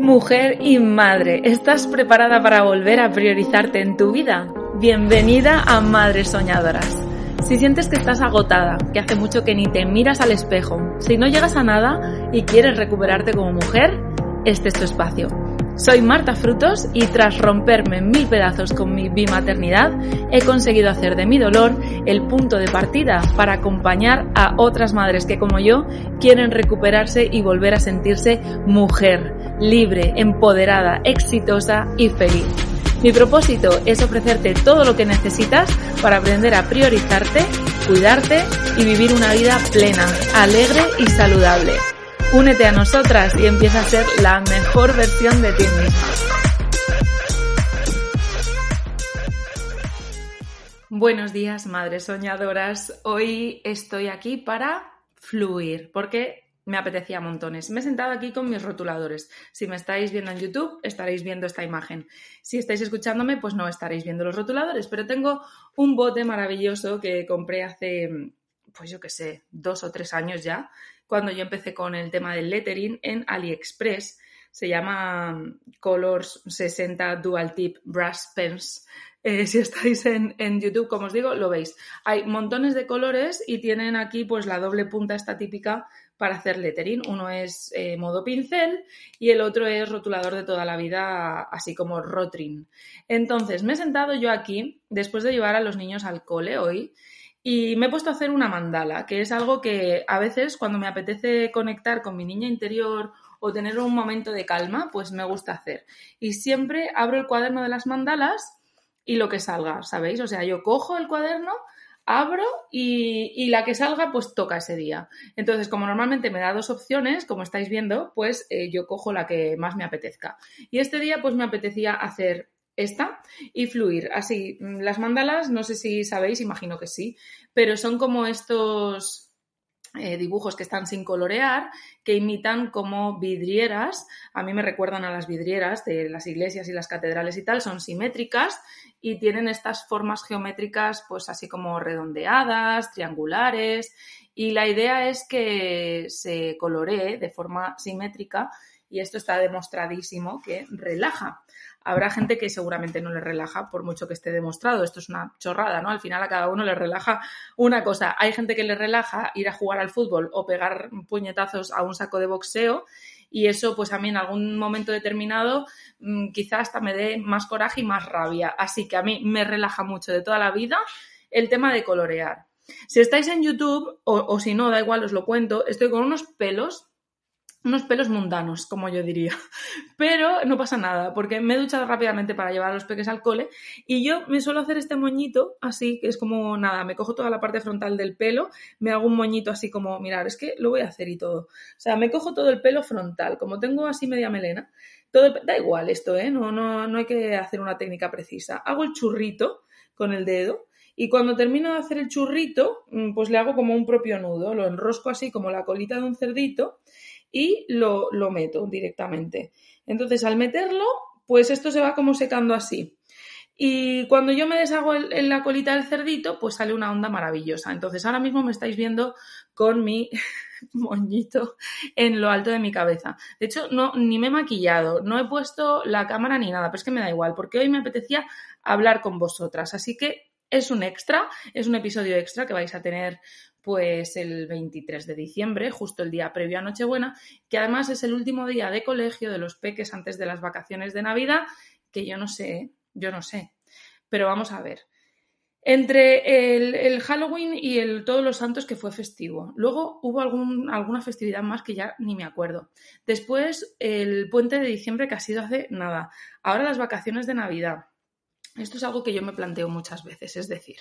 Mujer y madre, ¿estás preparada para volver a priorizarte en tu vida? Bienvenida a Madres Soñadoras. Si sientes que estás agotada, que hace mucho que ni te miras al espejo, si no llegas a nada y quieres recuperarte como mujer, este es tu espacio. Soy Marta Frutos y tras romperme en mil pedazos con mi bimaternidad, he conseguido hacer de mi dolor el punto de partida para acompañar a otras madres que como yo quieren recuperarse y volver a sentirse mujer, libre, empoderada, exitosa y feliz. Mi propósito es ofrecerte todo lo que necesitas para aprender a priorizarte, cuidarte y vivir una vida plena, alegre y saludable. Únete a nosotras y empieza a ser la mejor versión de ti misma. Buenos días, madres soñadoras. Hoy estoy aquí para fluir, porque me apetecía montones. Me he sentado aquí con mis rotuladores. Si me estáis viendo en YouTube, estaréis viendo esta imagen. Si estáis escuchándome, pues no estaréis viendo los rotuladores, pero tengo un bote maravilloso que compré hace, pues yo qué sé, dos o tres años ya, cuando yo empecé con el tema del lettering en AliExpress. Se llama mm, Colors 60 Dual Tip Brush Pens. Eh, si estáis en, YouTube, como os digo, lo veis. Hay montones de colores y tienen aquí pues la doble punta esta típica para hacer lettering. Uno es eh, modo pincel y el otro es rotulador de toda la vida, así como rotring. Entonces, me he sentado yo aquí, después de llevar a los niños al cole hoy, y me he puesto a hacer una mandala, que es algo que a veces cuando me apetece conectar con mi niña interior o tener un momento de calma, pues me gusta hacer. Y siempre abro el cuaderno de las mandalas y lo que salga, ¿sabéis? O sea, yo cojo el cuaderno, abro y, la que salga, pues toca ese día. Entonces, como normalmente me da dos opciones, como estáis viendo, pues eh, yo cojo la que más me apetezca. Y este día, pues me apetecía hacer esta y fluir. Así, mm, las mandalas, no sé si sabéis, imagino que sí, pero son como estos eh, dibujos que están sin colorear, que imitan como vidrieras, a mí me recuerdan a las vidrieras de las iglesias y las catedrales y tal, son simétricas y tienen estas formas geométricas pues así como redondeadas, triangulares y la idea es que se coloree de forma simétrica y esto está demostradísimo que relaja. Habrá gente que seguramente no le relaja por mucho que esté demostrado. Esto es una chorrada, ¿no? Al final a cada uno le relaja una cosa. Hay gente que le relaja ir a jugar al fútbol o pegar puñetazos a un saco de boxeo y eso pues a mí en algún momento determinado mm, quizás hasta me dé más coraje y más rabia. Así que a mí me relaja mucho de toda la vida el tema de colorear. Si estáis en YouTube, o, o si no, da igual, os lo cuento, estoy con unos pelos unos pelos mundanos, como yo diría. Pero no pasa nada, porque me he duchado rápidamente para llevar a los peques al cole y yo me suelo hacer este moñito así, que es como nada, me cojo toda la parte frontal del pelo, me hago un moñito así como, mirar, es que lo voy a hacer y todo. O sea, me cojo todo el pelo frontal, como tengo así media melena, todo da igual esto, ¿eh? No, no, no hay que hacer una técnica precisa. Hago el churrito con el dedo y cuando termino de hacer el churrito, mm, pues le hago como un propio nudo, lo enrosco así como la colita de un cerdito y lo, meto directamente. Entonces, al meterlo, pues esto se va como secando así. Y cuando yo me deshago en la colita del cerdito, pues sale una onda maravillosa. Entonces ahora mismo me estáis viendo con mi moñito en lo alto de mi cabeza. De hecho, no, ni me he maquillado, no he puesto la cámara ni nada, pero es que me da igual, porque hoy me apetecía hablar con vosotras. Así que es un extra, es un episodio extra que vais a tener pues el 23 de diciembre, justo el día previo a Nochebuena, que además es el último día de colegio de los peques antes de las vacaciones de Navidad, que yo no sé, yo no sé. Pero vamos a ver. Entre el, Halloween y el Todos los Santos, que fue festivo. Luego hubo alguna festividad más que ya ni me acuerdo. Después el puente de diciembre, que ha sido hace nada. Ahora las vacaciones de Navidad. Esto es algo que yo me planteo muchas veces. Es decir,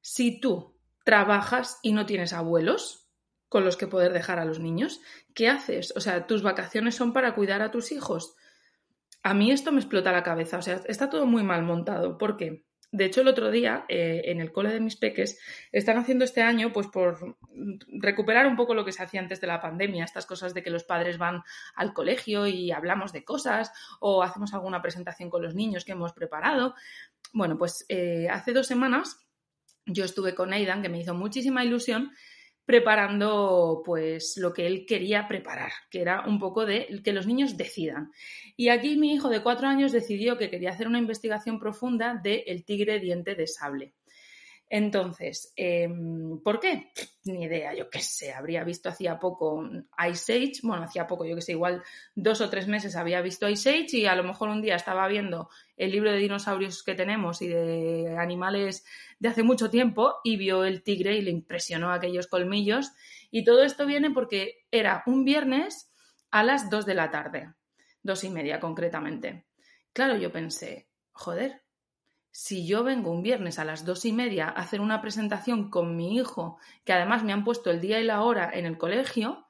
si tú trabajas y no tienes abuelos, con los que poder dejar a los niños. ¿Qué haces? O sea, tus vacaciones son para cuidar a tus hijos. A mí esto me explota la cabeza, o sea, está todo muy mal montado. ¿Por qué? De hecho, el otro día, eh, en el cole de mis peques, están haciendo este año, pues por recuperar un poco lo que se hacía antes de la pandemia, estas cosas de que los padres van al colegio y hablamos de cosas o hacemos alguna presentación con los niños que hemos preparado. Bueno, pues eh, hace dos semanas yo estuve con Aidan, que me hizo muchísima ilusión, preparando pues lo que él quería preparar, que era un poco de que los niños decidan. Y aquí mi hijo de cuatro años decidió que quería hacer una investigación profunda de el tigre diente de sable. Entonces, em, ¿por qué? Ni idea, yo qué sé, habría visto hacía poco Ice Age, bueno, hacía poco, yo qué sé, igual dos o tres meses había visto Ice Age y a lo mejor un día estaba viendo el libro de dinosaurios que tenemos y de animales de hace mucho tiempo y vio el tigre y le impresionó aquellos colmillos. Y todo esto viene porque era un viernes a las dos de la tarde, dos y media concretamente. Claro, yo pensé, joder, si yo vengo un viernes a las dos y media a hacer una presentación con mi hijo, que además me han puesto el día y la hora en el colegio,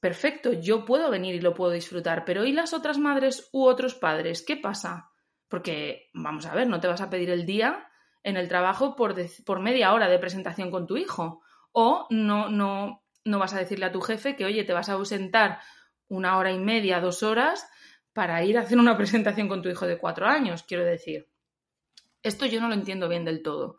perfecto, yo puedo venir y lo puedo disfrutar, pero ¿y las otras madres u otros padres? ¿Qué pasa? Porque, vamos a ver, no te vas a pedir el día en el trabajo por, por media hora de presentación con tu hijo. O no, no, no vas a decirle a tu jefe que, oye, te vas a ausentar una hora y media, dos horas para ir a hacer una presentación con tu hijo de cuatro años, quiero decir. Esto yo no lo entiendo bien del todo.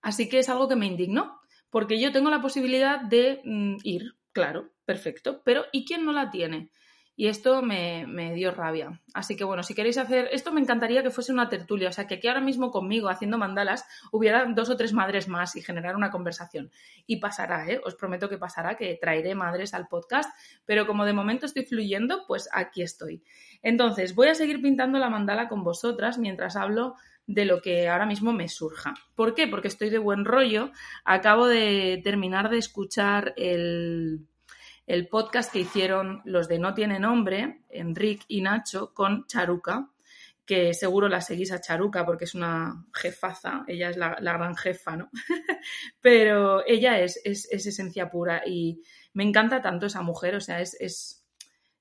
Así que es algo que me indignó, porque yo tengo la posibilidad de mm, ir, claro, perfecto, pero ¿y quién no la tiene? Y esto me, me, dio rabia. Así que bueno, si queréis hacer, esto me encantaría que fuese una tertulia, o sea, que aquí ahora mismo conmigo haciendo mandalas hubiera dos o tres madres más y generar una conversación. Y pasará, ¿eh? Os prometo que pasará, que traeré madres al podcast, pero como de momento estoy fluyendo, pues aquí estoy. Entonces, voy a seguir pintando la mandala con vosotras mientras hablo de lo que ahora mismo me surja. ¿Por qué? Porque estoy de buen rollo. Acabo de terminar de escuchar el, el podcast que hicieron los de No Tiene Nombre, Enric y Nacho, con Charuca, que seguro la seguís a Charuca porque es una jefaza, ella es la, gran jefa, ¿no? Pero ella es, es, es, esencia pura y me encanta tanto esa mujer, o sea, es, es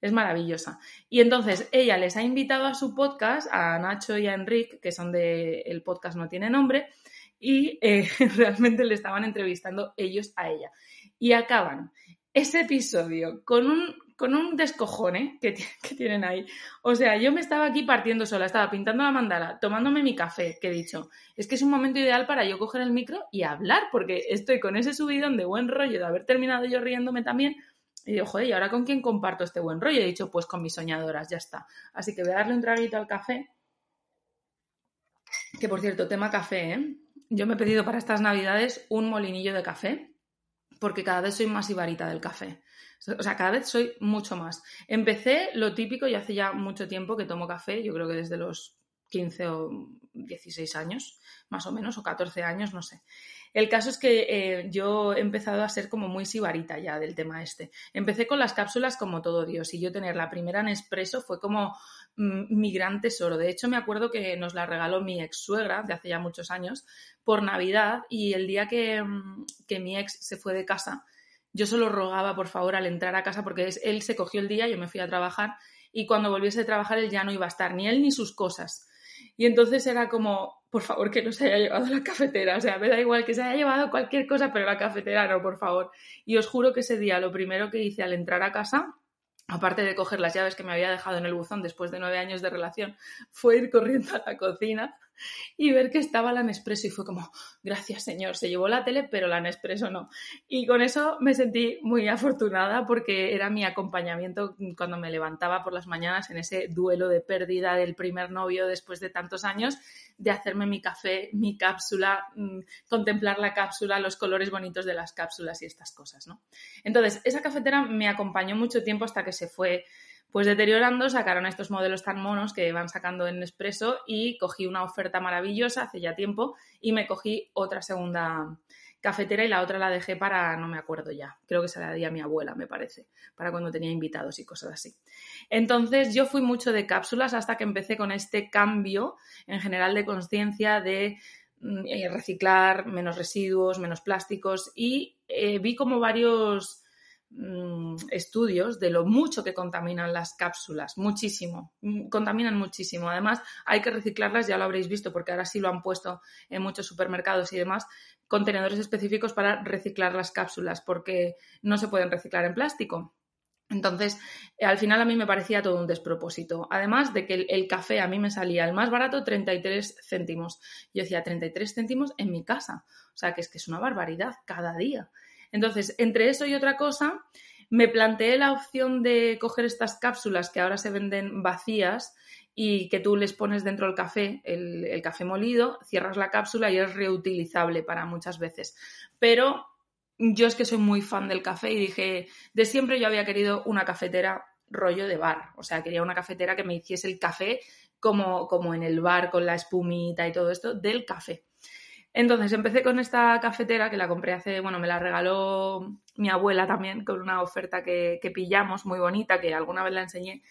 es maravillosa. Y entonces ella les ha invitado a su podcast, a Nacho y a Enrique, que son de el podcast No Tiene Nombre, y eh, realmente le estaban entrevistando ellos a ella. Y acaban ese episodio con un, con un descojone que, que, tienen ahí. O sea, yo me estaba aquí partiendo sola, estaba pintando la mandala, tomándome mi café, que he dicho, es que es un momento ideal para yo coger el micro y hablar, porque estoy con ese subidón de buen rollo de haber terminado yo riéndome también y digo, joder, ¿y ahora con quién comparto este buen rollo? he dicho, pues con mis soñadoras, ya está. Así que voy a darle un traguito al café. Que por cierto, tema café, ¿eh? Yo me he pedido para estas navidades un molinillo de café, porque cada vez soy más ibarita del café. O sea, cada vez soy mucho más. Empecé lo típico y hace ya mucho tiempo que tomo café, yo creo que desde los 15 o 16 años, más o menos, o 14 años, no sé. El caso es que eh, yo he empezado a ser como muy sibarita ya del tema este. Empecé con las cápsulas como todo Dios y yo tener la primera Nespresso fue como mm, mi gran tesoro. De hecho, me acuerdo que nos la regaló mi ex suegra de hace ya muchos años por Navidad y el día que, mm, que mi ex se fue de casa, yo solo rogaba por favor al entrar a casa porque él se cogió el día, yo me fui a trabajar y cuando volviese de trabajar él ya no iba a estar, ni él ni sus cosas. Y entonces era como, por favor, que no se haya llevado la cafetera. O sea, me da igual que se haya llevado cualquier cosa, pero la cafetera no, por favor. Y os juro que ese día lo primero que hice al entrar a casa, aparte de coger las llaves que me había dejado en el buzón después de nueve años de relación, fue ir corriendo a la cocina y ver que estaba la Nespresso y fue como, gracias señor, se llevó la tele, pero la Nespresso no. Y con eso me sentí muy afortunada porque era mi acompañamiento cuando me levantaba por las mañanas en ese duelo de pérdida del primer novio después de tantos años, de hacerme mi café, mi cápsula, mm, contemplar la cápsula, los colores bonitos de las cápsulas y estas cosas, ¿no? Entonces, esa cafetera me acompañó mucho tiempo hasta que se fue pues deteriorando, sacaron estos modelos tan monos que van sacando en Nespresso y cogí una oferta maravillosa hace ya tiempo y me cogí otra segunda cafetera y la otra la dejé para, no me acuerdo ya, creo que se la di a mi abuela, me parece, para cuando tenía invitados y cosas así. Entonces yo fui mucho de cápsulas hasta que empecé con este cambio en general de conciencia de mm, eh, reciclar, menos residuos, menos plásticos y eh, vi como varios mm, estudios de lo mucho que contaminan las cápsulas, muchísimo, mm, contaminan muchísimo. Además, hay que reciclarlas, ya lo habréis visto, porque ahora sí lo han puesto en muchos supermercados y demás, contenedores específicos para reciclar las cápsulas, porque no se pueden reciclar en plástico. Entonces, eh, al final a mí me parecía todo un despropósito. Además de que el, café a mí me salía el más barato 33 céntimos. Yo decía 33 céntimos en mi casa. O sea, que es que es una barbaridad cada día. Entonces, entre eso y otra cosa, me planteé la opción de coger estas cápsulas que ahora se venden vacías y que tú les pones dentro del café, el, el café molido, cierras la cápsula y es reutilizable para muchas veces. Pero yo es que soy muy fan del café y dije, de siempre yo había querido una cafetera rollo de bar, o sea, quería una cafetera que me hiciese el café como, como en el bar con la espumita y todo esto del café. Entonces empecé con esta cafetera que la compré hace, bueno, me la regaló mi abuela también con una oferta que, pillamos muy bonita, que alguna vez la enseñé.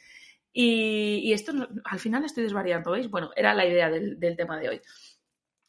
Y, esto al final estoy desvariando, ¿veis? Bueno, era la idea del, del tema de hoy.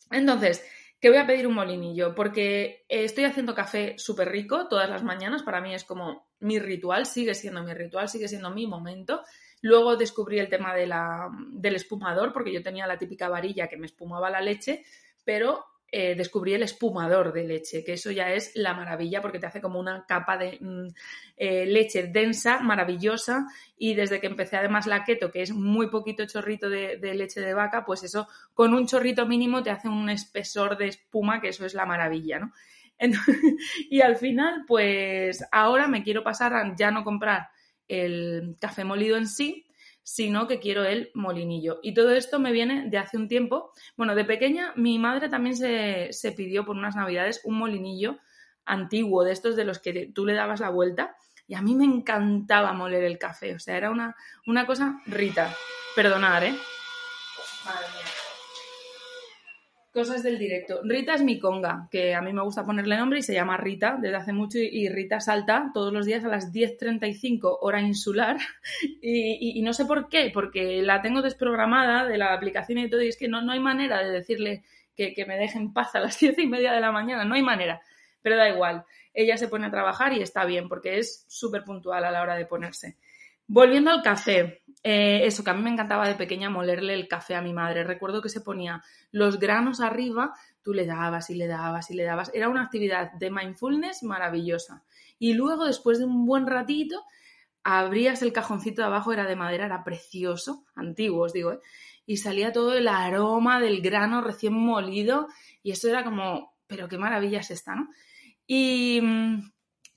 Entonces, que voy a pedir un molinillo, porque estoy haciendo café súper rico todas las mañanas, para mí es como mi ritual, sigue siendo mi ritual, sigue siendo mi momento. Luego descubrí el tema de la, del espumador, porque yo tenía la típica varilla que me espumaba la leche, pero eh, descubrí el espumador de leche, que eso ya es la maravilla porque te hace como una capa de mm, eh, leche densa, maravillosa, y desde que empecé además la keto, que es muy poquito chorrito de, leche de vaca, pues eso con un chorrito mínimo te hace un espesor de espuma, que eso es la maravilla, ¿no? y al final, pues ahora me quiero pasar a ya no comprar el café molido en sí, sino que quiero el molinillo. Y todo esto me viene de hace un tiempo. Bueno, de pequeña mi madre también se, pidió por unas navidades un molinillo antiguo, de estos de los que tú le dabas la vuelta. Y a mí me encantaba moler el café, o sea, era una, una cosa rita. Perdonar, ¿eh? Cosas del directo. Rita es mi conga, que a mí me gusta ponerle nombre y se llama Rita desde hace mucho y Rita salta todos los días a las 10.35 hora insular y, no sé por qué, porque la tengo desprogramada de la aplicación y todo y es que no, no hay manera de decirle que, que me deje en paz a las 10 y media de la mañana, no hay manera, pero da igual. Ella se pone a trabajar y está bien porque es súper puntual a la hora de ponerse. Volviendo al café, eh, eso que a mí me encantaba de pequeña molerle el café a mi madre. Recuerdo que se ponía los granos arriba, tú le dabas y le dabas y le dabas. Era una actividad de mindfulness maravillosa. Y luego, después de un buen ratito, abrías el cajoncito de abajo, era de madera, era precioso, antiguo os digo, ¿eh? y salía todo el aroma del grano recién molido y eso era como, pero qué maravilla es esta, ¿no? Y mm,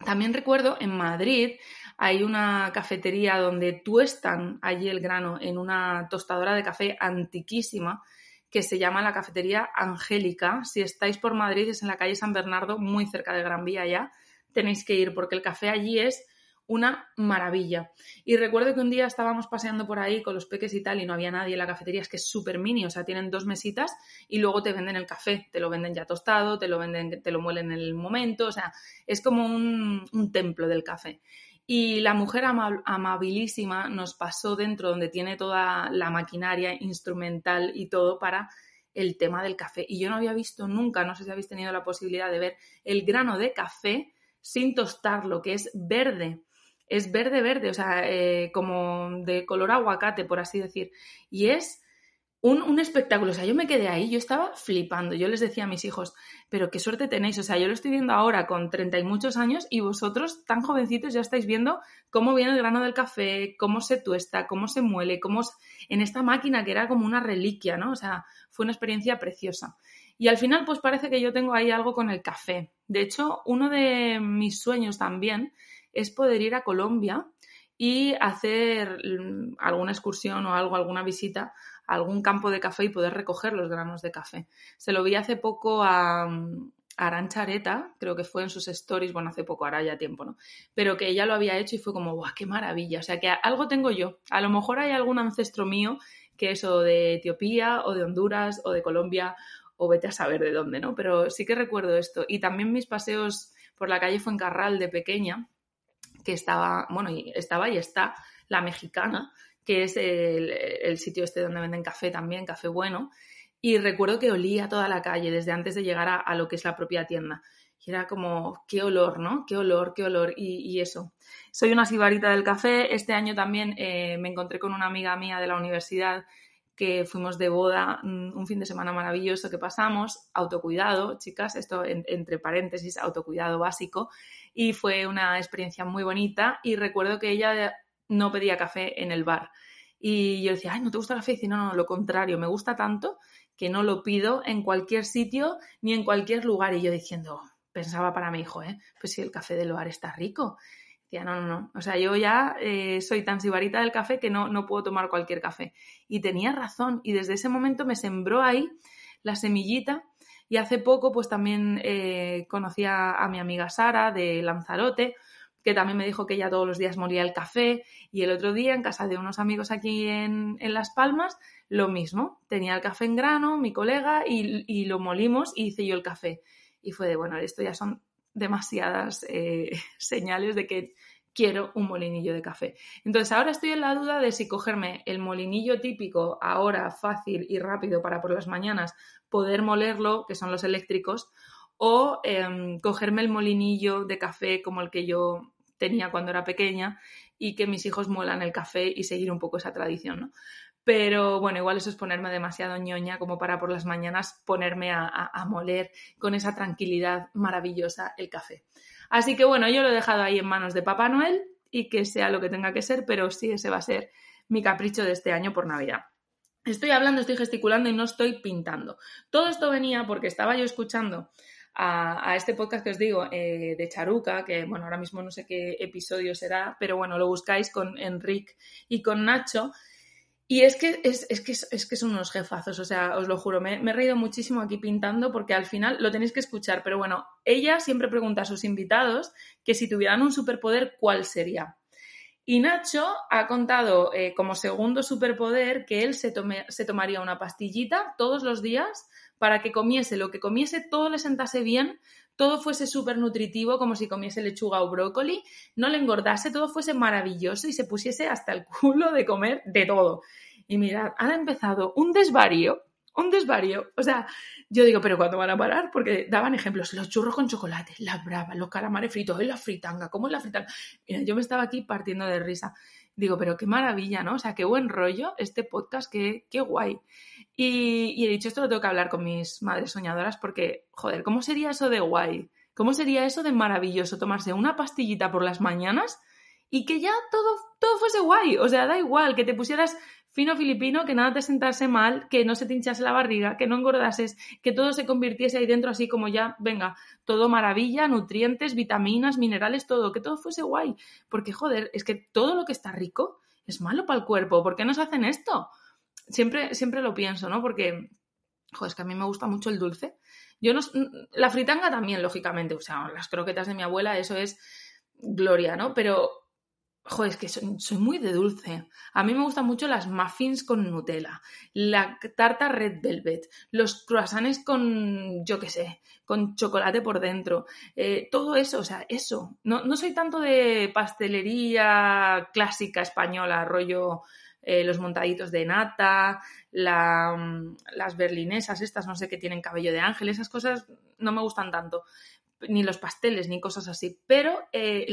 también recuerdo en Madrid hay una cafetería donde tuestan allí el grano en una tostadora de café antiquísima que se llama la cafetería Angélica. Si estáis por Madrid, es en la calle San Bernardo, muy cerca de Gran Vía ya, tenéis que ir porque el café allí es una maravilla. Y recuerdo que un día estábamos paseando por ahí con los peques y tal y no había nadie en la cafetería, es que es súper mini, o sea, tienen dos mesitas y luego te venden el café, te lo venden ya tostado, te lo venden, te lo muelen en el momento, o sea, es como un, un templo del café. Y la mujer amabilísima nos pasó dentro donde tiene toda la maquinaria instrumental y todo para el tema del café. Y yo no había visto nunca, no sé si habéis tenido la posibilidad de ver el grano de café sin tostarlo, que es verde. Es verde, verde, o sea, eh, como de color aguacate, por así decir. Y es un, espectáculo. O sea, yo me quedé ahí, yo estaba flipando. Yo les decía a mis hijos, pero qué suerte tenéis. O sea, yo lo estoy viendo ahora con treinta y muchos años y vosotros, tan jovencitos, ya estáis viendo cómo viene el grano del café, cómo se tuesta, cómo se muele, cómo en esta máquina que era como una reliquia, ¿no? O sea, fue una experiencia preciosa. Y al final, pues parece que yo tengo ahí algo con el café. De hecho, uno de mis sueños también es poder ir a Colombia y hacer mm, alguna excursión o algo, alguna visita algún campo de café y poder recoger los granos de café. Se lo vi hace poco a, Aranchareta, creo que fue en sus stories, bueno, hace poco, ahora ya tiempo, ¿no? Pero que ella lo había hecho y fue como, ¡guau, qué maravilla! O sea, que algo tengo yo. A lo mejor hay algún ancestro mío que es o de Etiopía o de Honduras o de Colombia o vete a saber de dónde, ¿no? Pero sí que recuerdo esto. Y también mis paseos por la calle Fuencarral de pequeña, que estaba, bueno, estaba y está la mexicana, que es el, sitio este donde venden café también, café bueno. y recuerdo que olía toda la calle desde antes de llegar a, lo que es la propia tienda. Y era como, qué olor, ¿no? Qué olor, qué olor. Y, eso. Soy una sibarita del café. Este año también eh, me encontré con una amiga mía de la universidad que fuimos de boda, mm, un fin de semana maravilloso que pasamos, autocuidado, chicas, esto entre paréntesis, autocuidado básico, y fue una experiencia muy bonita y recuerdo que ella no pedía café en el bar. Y yo decía, ay, ¿no te gusta el café? Y dice, no, no, lo contrario, me gusta tanto que no lo pido en cualquier sitio ni en cualquier lugar. Y yo diciendo, pensaba para mi hijo, ¿eh? Pues si el café del bar está rico. Decía, no, no, no. O sea, yo ya eh, soy tan sibarita del café que no, no puedo tomar cualquier café. Y tenía razón. Y desde ese momento me sembró ahí la semillita. Y hace poco, pues también eh, conocí a mi amiga Sara de Lanzarote, que también me dijo que ella todos los días molía el café y el otro día en casa de unos amigos aquí en, Las Palmas, lo mismo, tenía el café en grano, mi colega, y, lo molimos y hice yo el café. Y fue de, bueno, esto ya son demasiadas eh, señales de que quiero un molinillo de café. Entonces ahora estoy en la duda de si cogerme el molinillo típico ahora fácil y rápido para por las mañanas poder molerlo, que son los eléctricos, o em, cogerme el molinillo de café como el que yo tenía cuando era pequeña y que mis hijos muelan el café y seguir un poco esa tradición, ¿no? Pero bueno, igual eso es ponerme demasiado ñoña como para por las mañanas ponerme a, moler con esa tranquilidad maravillosa el café. Así que bueno, yo lo he dejado ahí en manos de Papá Noel y que sea lo que tenga que ser, pero sí ese va a ser mi capricho de este año por Navidad. Estoy hablando, estoy gesticulando y no estoy pintando. Todo esto venía porque estaba yo escuchando a, este podcast que os digo eh, de Charuca, que bueno, ahora mismo no sé qué episodio será, pero bueno, lo buscáis con Enric y con Nacho. Y es que, es, que, es, que son unos jefazos, o sea, os lo juro, me, me, he reído muchísimo aquí pintando porque al final lo tenéis que escuchar, pero bueno, ella siempre pregunta a sus invitados que si tuvieran un superpoder, ¿cuál sería? Y Nacho ha contado eh, como segundo superpoder que él se, tome, se tomaría una pastillita todos los días para que comiese lo que comiese, todo le sentase bien, todo fuese súper nutritivo, como si comiese lechuga o brócoli, no le engordase, todo fuese maravilloso y se pusiese hasta el culo de comer de todo. Y mirad, han empezado un desvarío, un desvarío. O sea, yo digo, pero ¿cuándo van a parar? Porque daban ejemplos, los churros con chocolate, la brava, los calamares fritos, la fritanga, ¿cómo es la fritanga? Mira, yo me estaba aquí partiendo de risa. Digo, pero qué maravilla, ¿no? O sea, qué buen rollo este podcast, qué, qué guay. Y, he dicho, esto lo tengo que hablar con mis madres soñadoras porque, joder, ¿cómo sería eso de guay? ¿Cómo sería eso de maravilloso tomarse una pastillita por las mañanas y que ya todo, todo fuese guay? O sea, da igual que te pusieras fino filipino, que nada te sentase mal, que no se te hinchase la barriga, que no engordases, que todo se convirtiese ahí dentro así como ya, venga, todo maravilla, nutrientes, vitaminas, minerales, todo, que todo fuese guay. Porque, joder, es que todo lo que está rico es malo para el cuerpo. ¿Por qué nos hacen esto? Siempre, siempre lo pienso, ¿no? Porque, joder, es que a mí me gusta mucho el dulce. Yo no, la fritanga también, lógicamente, o sea, las croquetas de mi abuela, eso es gloria, ¿no? Pero, joder, es que soy, muy de dulce. A mí me gustan mucho las muffins con Nutella, la tarta red velvet, los croissants con, yo qué sé, con chocolate por dentro, eh, todo eso, o sea, eso. No, no soy tanto de pastelería clásica española, rollo eh, los montaditos de nata, mm, las berlinesas estas, no sé, que tienen cabello de ángel, esas cosas no me gustan tanto ni los pasteles ni cosas así, pero eh,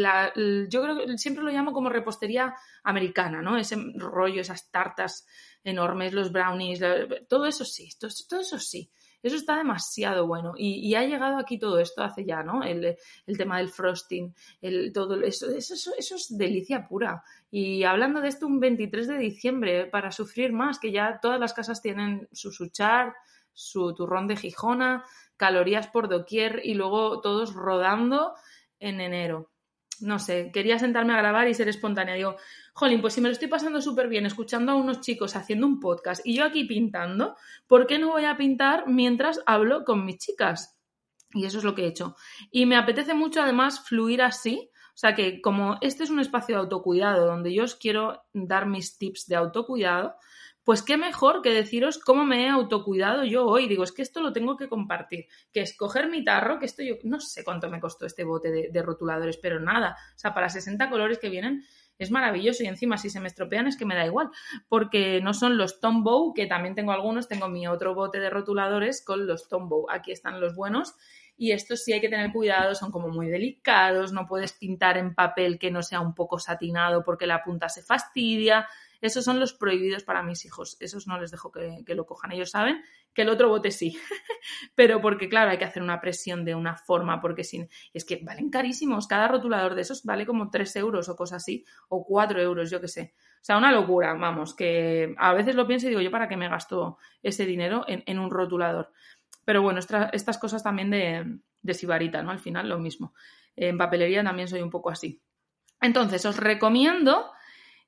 yo creo que siempre lo llamo como repostería americana, ¿no? Ese rollo, esas tartas enormes, los brownies, todo eso sí, todo eso sí. Eso está demasiado bueno. Y, ha llegado aquí todo esto hace ya, ¿no? El, tema del frosting, el, todo eso, eso, eso, es delicia pura. Y hablando de esto, un 23 de diciembre, para sufrir más, que ya todas las casas tienen su suchar, su turrón de Gijona, calorías por doquier y luego todos rodando en enero. No sé, quería sentarme a grabar y ser espontánea. Digo, jolín, pues si me lo estoy pasando súper bien escuchando a unos chicos haciendo un podcast y yo aquí pintando, ¿por qué no voy a pintar mientras hablo con mis chicas? Y eso es lo que he hecho. Y me apetece mucho además fluir así. O sea que como este es un espacio de autocuidado donde yo os quiero dar mis tips de autocuidado, pues qué mejor que deciros cómo me he autocuidado yo hoy. Digo, es que esto lo tengo que compartir. Que es coger mi tarro, que esto yo no sé cuánto me costó este bote de, de rotuladores, pero nada. O sea, para 60 colores que vienen, es maravilloso y encima si se me estropean es que me da igual, porque no son los Tombow, que también tengo algunos, tengo mi otro bote de rotuladores con los Tombow, aquí están los buenos y estos sí hay que tener cuidado, son como muy delicados, no puedes pintar en papel que no sea un poco satinado porque la punta se fastidia. Esos son los prohibidos para mis hijos. Esos no les dejo que, lo cojan. Ellos saben que el otro bote sí. Pero porque, claro, hay que hacer una presión de una forma, porque sin. Es que valen carísimos. Cada rotulador de esos vale como 3 euros o cosas así, o 4 euros, yo qué sé. O sea, una locura, vamos, que a veces lo pienso y digo, ¿yo para qué me gasto ese dinero en un rotulador? Pero bueno, estas cosas también de, de sibarita, ¿no? Al final lo mismo. En papelería también soy un poco así. Entonces, os recomiendo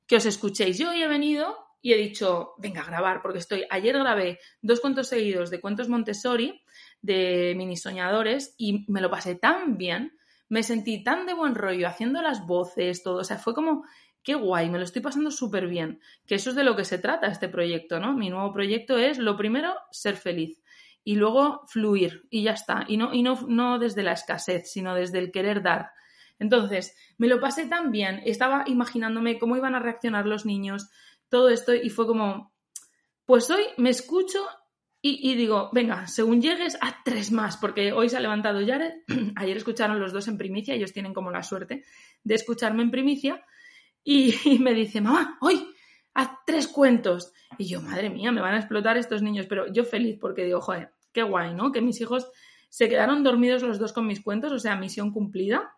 que os escuchéis. Yo hoy he venido y he dicho, venga a grabar, porque estoy. Ayer grabé dos cuentos seguidos de cuentos Montessori, de mini soñadores, y me lo pasé tan bien, me sentí tan de buen rollo haciendo las voces, todo. O sea, fue como, qué guay, me lo estoy pasando súper bien. Que eso es de lo que se trata este proyecto, ¿no? Mi nuevo proyecto es, lo primero, ser feliz y luego fluir y ya está. Y no, y no, no desde la escasez, sino desde el querer dar. Entonces, me lo pasé tan bien, estaba imaginándome cómo iban a reaccionar los niños, todo esto, y fue como, pues hoy me escucho y, digo, venga, según llegues, a tres más, porque hoy se ha levantado Jared, ayer escucharon los dos en primicia, ellos tienen como la suerte de escucharme en primicia, y, y me dice, mamá, hoy, haz tres cuentos. Y yo, madre mía, me van a explotar estos niños, pero yo feliz porque digo, joder, qué guay, ¿no? Que mis hijos se quedaron dormidos los dos con mis cuentos, o sea, misión cumplida.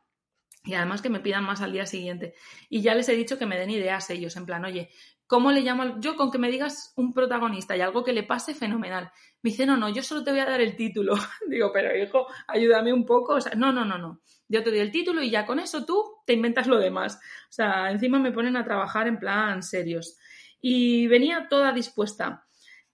Y además que me pidan más al día siguiente. Y ya les he dicho que me den ideas ellos, en plan, oye, ¿cómo le llamo? Yo con que me digas un protagonista y algo que le pase, fenomenal. Me dice, no, no, yo solo te voy a dar el título. Digo, pero hijo, ayúdame un poco. O sea, no, no, no, no. Yo te doy el título y ya con eso tú te inventas lo demás. O sea, encima me ponen a trabajar en plan serios. Y venía toda dispuesta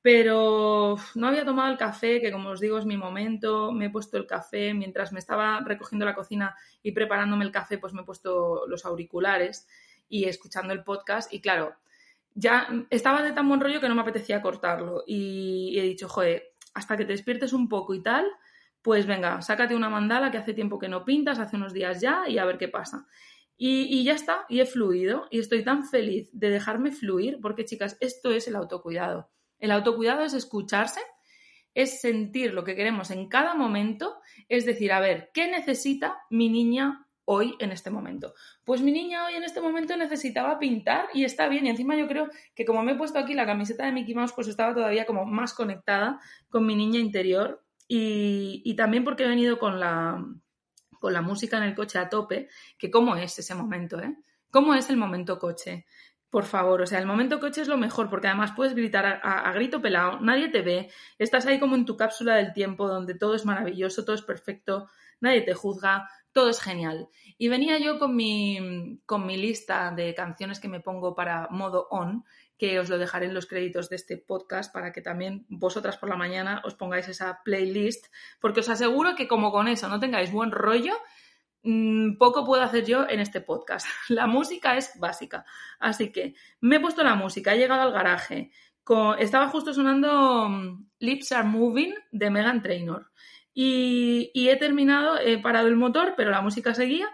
pero no había tomado el café, que como os digo es mi momento, me he puesto el café, mientras me estaba recogiendo la cocina y preparándome el café, pues me he puesto los auriculares y escuchando el podcast y claro, ya estaba de tan buen rollo que no me apetecía cortarlo y, he dicho, joder, hasta que te despiertes un poco y tal, pues venga, sácate una mandala que hace tiempo que no pintas, hace unos días ya y a ver qué pasa. Y, y, ya está, y he fluido y estoy tan feliz de dejarme fluir porque chicas, esto es el autocuidado. El autocuidado es escucharse, es sentir lo que queremos en cada momento, es decir, a ver, ¿qué necesita mi niña hoy en este momento? Pues mi niña hoy en este momento necesitaba pintar y está bien. Y encima yo creo que como me he puesto aquí la camiseta de Mickey Mouse, pues estaba todavía como más conectada con mi niña interior y, también porque he venido con la, con la música en el coche a tope, que cómo es ese momento, ¿eh? ¿Cómo es el momento coche? Por favor, o sea, el momento coche es lo mejor, porque además puedes gritar a, grito pelado, nadie te ve, estás ahí como en tu cápsula del tiempo, donde todo es maravilloso, todo es perfecto, nadie te juzga, todo es genial. Y venía yo con mi, con mi lista de canciones que me pongo para modo on, que os lo dejaré en los créditos de este podcast para que también vosotras por la mañana os pongáis esa playlist, porque os aseguro que como con eso no tengáis buen rollo, poco puedo hacer yo en este podcast. La música es básica. Así que me he puesto la música, he llegado al garaje. estaba justo sonando mm, Lips Are Moving de Megan Trainor. Y, he terminado, he parado el motor, pero la música seguía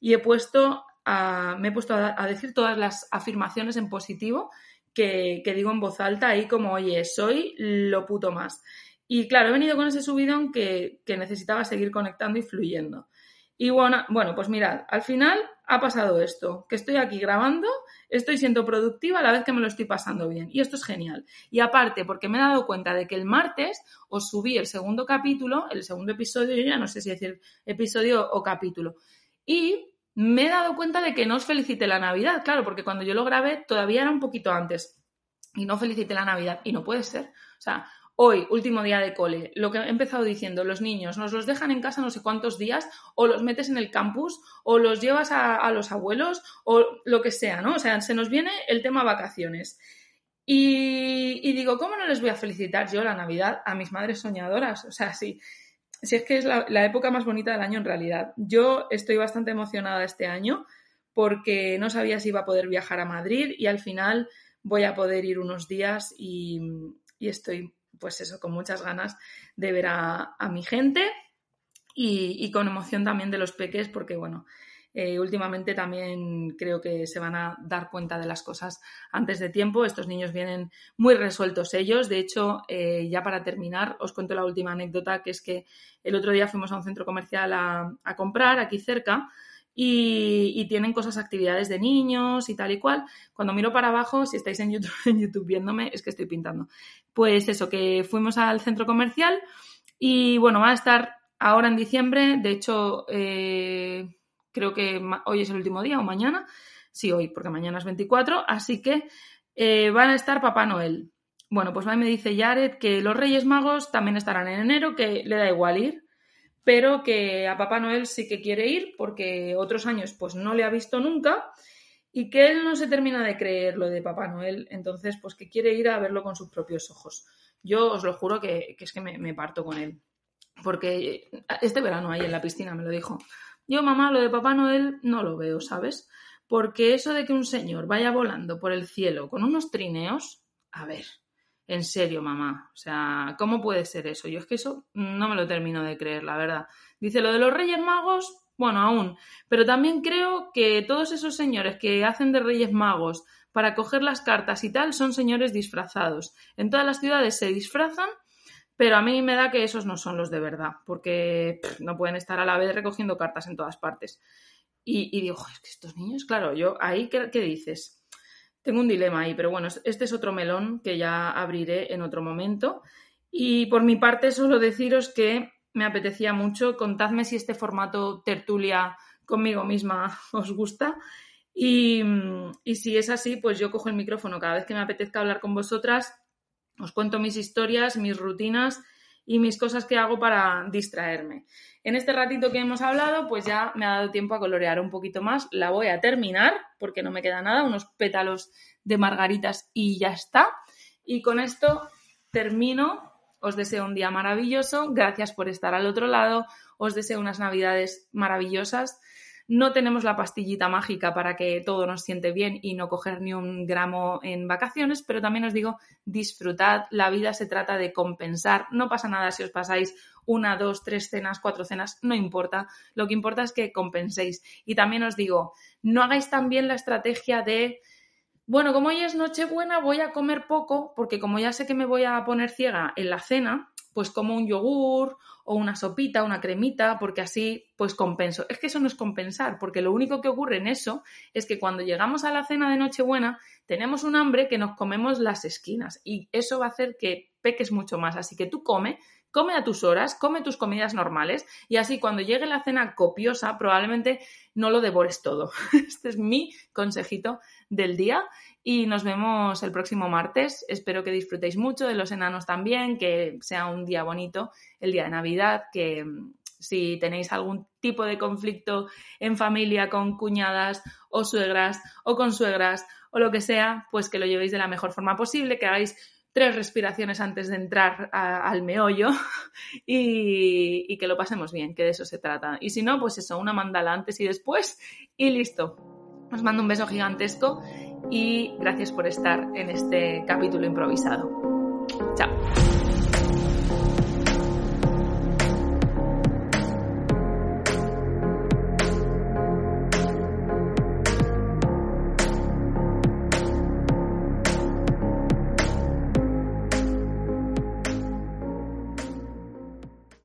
y he puesto me he puesto a, decir todas las afirmaciones en positivo que, digo en voz alta ahí como, oye, soy lo puto más. Y claro, he venido con ese subidón que necesitaba seguir conectando y fluyendo. Y bueno, bueno, pues mirad, al final ha pasado esto, que estoy aquí grabando, estoy siendo productiva a la vez que me lo estoy pasando bien. Y esto es genial. Y aparte, porque me he dado cuenta de que el martes os subí el segundo capítulo, el segundo episodio, yo ya no sé si decir episodio o capítulo. Y me he dado cuenta de que no os felicité la Navidad, claro, porque cuando yo lo grabé todavía era un poquito antes. Y no felicité la Navidad. Y no puede ser. O sea, Hoy, último día de cole, lo que he empezado diciendo, los niños nos los dejan en casa no sé cuántos días, o los metes en el campus, o los llevas a, los abuelos, o lo que sea, ¿no? O sea, se nos viene el tema vacaciones. Y, digo, ¿cómo no les voy a felicitar yo la Navidad a mis madres soñadoras? O sea, sí, si es que es la, época más bonita del año en realidad. Yo estoy bastante emocionada este año porque no sabía si iba a poder viajar a Madrid y al final voy a poder ir unos días y estoy pues eso, con muchas ganas de ver a, mi gente y, con emoción también de los peques, porque bueno, Eh, últimamente también creo que se van a dar cuenta de las cosas antes de tiempo. Estos niños vienen muy resueltos ellos. De hecho, eh, ya para terminar, os cuento la última anécdota, que es que el otro día fuimos a un centro comercial a, a comprar aquí cerca. Y, tienen cosas, actividades de niños y tal y cual. Cuando miro para abajo, si estáis en YouTube, viéndome, es que estoy pintando. Pues eso, que fuimos al centro comercial y bueno, va a estar ahora en diciembre. De hecho, eh, creo que hoy es el último día o mañana. Sí, hoy, porque mañana es 24. Así que eh, van a estar Papá Noel. Bueno, pues me dice Jared que los Reyes Magos también estarán en enero, que le da igual ir pero que a Papá Noel sí que quiere ir porque otros años pues no le ha visto nunca y que él no se termina de creer lo de Papá Noel, entonces pues que quiere ir a verlo con sus propios ojos. Yo os lo juro que, es que me, parto con él, porque este verano ahí en la piscina me lo dijo. Yo, mamá, lo de Papá Noel no lo veo, ¿sabes? Porque eso de que un señor vaya volando por el cielo con unos trineos, a ver, en serio, mamá. O sea, ¿cómo puede ser eso? Yo es que eso no me lo termino de creer, la verdad. Dice lo de los Reyes Magos, bueno, aún. Pero también creo que todos esos señores que hacen de Reyes Magos para coger las cartas y tal son señores disfrazados. En todas las ciudades se disfrazan, pero a mí me da que esos no son los de verdad, porque no pueden estar a la vez recogiendo cartas en todas partes. Y, digo, es que estos niños, claro, yo ahí, ¿qué, qué dices? Tengo un dilema ahí, pero bueno, este es otro melón que ya abriré en otro momento. Y por mi parte, solo deciros que me apetecía mucho. Contadme si este formato tertulia conmigo misma os gusta. Y, y, si es así, pues yo cojo el micrófono cada vez que me apetezca hablar con vosotras, os cuento mis historias, mis rutinas y mis cosas que hago para distraerme. En este ratito que hemos hablado, pues ya me ha dado tiempo a colorear un poquito más. La voy a terminar porque no me queda nada, unos pétalos de margaritas y ya está. Y con esto termino. Os deseo un día maravilloso. Gracias por estar al otro lado. Os deseo unas navidades maravillosas. No tenemos la pastillita mágica para que todo nos siente bien y no coger ni un gramo en vacaciones, pero también os digo, disfrutad, la vida se trata de compensar, no pasa nada si os pasáis una, dos, tres cenas, cuatro cenas, no importa, lo que importa es que compenséis. Y también os digo, no hagáis también la estrategia de bueno, como hoy es Nochebuena, voy a comer poco, porque como ya sé que me voy a poner ciega en la cena, pues como un yogur o una sopita, una cremita, porque así pues compenso. Es que eso no es compensar, porque lo único que ocurre en eso es que cuando llegamos a la cena de Nochebuena tenemos un hambre que nos comemos las esquinas y eso va a hacer que peques mucho más. Así que tú come, come a tus horas, come tus comidas normales y así cuando llegue la cena copiosa probablemente no lo devores todo. Este es mi consejito del día y nos vemos el próximo martes. Espero que disfrutéis mucho de los enanos también, que sea un día bonito, el día de Navidad, que mm, si tenéis algún tipo de conflicto en familia con cuñadas o suegras o con suegras o lo que sea, pues que lo llevéis de la mejor forma posible, que hagáis tres respiraciones antes de entrar al meollo y, y, que lo pasemos bien, que de eso se trata. Y si no, pues eso, una mandala antes y después y listo. Os mando un beso gigantesco y gracias por estar en este capítulo improvisado. Chao.